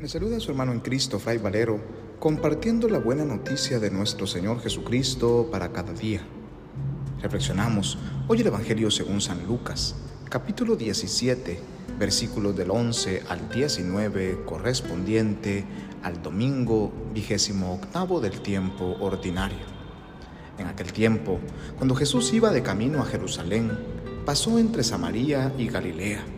Le saluda su hermano en Cristo, Fray Valero, compartiendo la buena noticia de nuestro Señor Jesucristo para cada día. Reflexionamos hoy el Evangelio según San Lucas, capítulo 17, versículos del 11 al 19, correspondiente al domingo vigésimo octavo del tiempo ordinario. En aquel tiempo, cuando Jesús iba de camino a Jerusalén, pasó entre Samaria y Galilea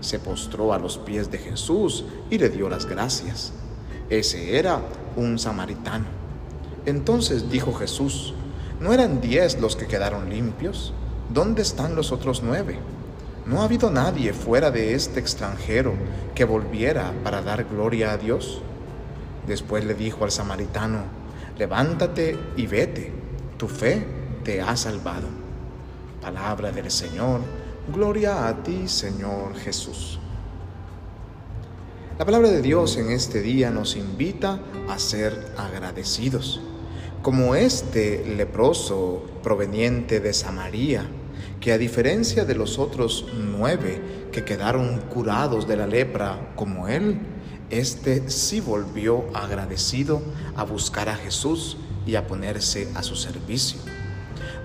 se postró a los pies de Jesús y le dio las gracias. Ese era un samaritano. Entonces dijo Jesús, ¿no eran diez los que quedaron limpios? ¿Dónde están los otros nueve? No ha habido nadie fuera de este extranjero que volviera para dar gloria a Dios. Después le dijo al samaritano, levántate y vete, tu fe te ha salvado. Palabra del Señor Gloria a ti, Señor Jesús. La palabra de Dios en este día nos invita a ser agradecidos, como este leproso proveniente de Samaria, que a diferencia de los otros nueve que quedaron curados de la lepra como él, este sí volvió agradecido a buscar a Jesús y a ponerse a su servicio.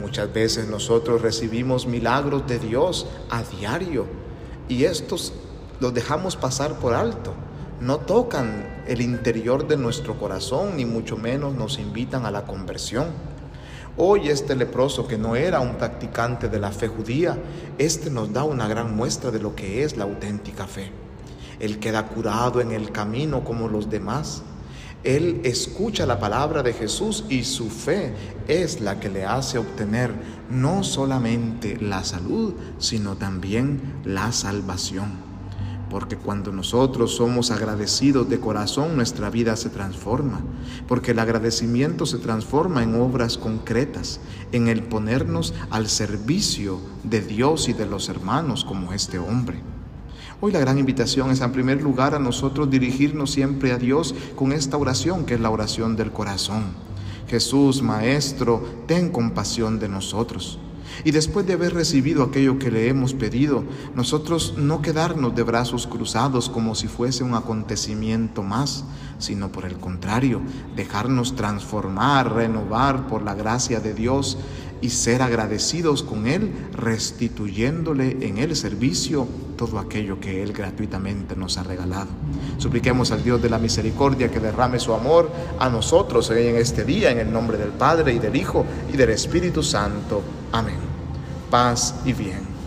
Muchas veces nosotros recibimos milagros de Dios a diario y estos los dejamos pasar por alto. No tocan el interior de nuestro corazón, ni mucho menos nos invitan a la conversión. Hoy este leproso que no era un practicante de la fe judía, este nos da una gran muestra de lo que es la auténtica fe. Él queda curado en el camino como los demás. Él escucha la palabra de Jesús y su fe es la que le hace obtener no solamente la salud, sino también la salvación. Porque cuando nosotros somos agradecidos de corazón, nuestra vida se transforma. Porque el agradecimiento se transforma en obras concretas, en el ponernos al servicio de Dios y de los hermanos como este hombre. Hoy la gran invitación es en primer lugar a nosotros dirigirnos siempre a Dios con esta oración que es la oración del corazón. Jesús, Maestro, ten compasión de nosotros. Y después de haber recibido aquello que le hemos pedido, nosotros no quedarnos de brazos cruzados como si fuese un acontecimiento más, sino por el contrario, dejarnos transformar, renovar por la gracia de Dios y ser agradecidos con Él, restituyéndole en el servicio todo aquello que Él gratuitamente nos ha regalado. Supliquemos al Dios de la misericordia que derrame su amor a nosotros en este día, en el nombre del Padre y del Hijo y del Espíritu Santo. Amén. Paz y bien.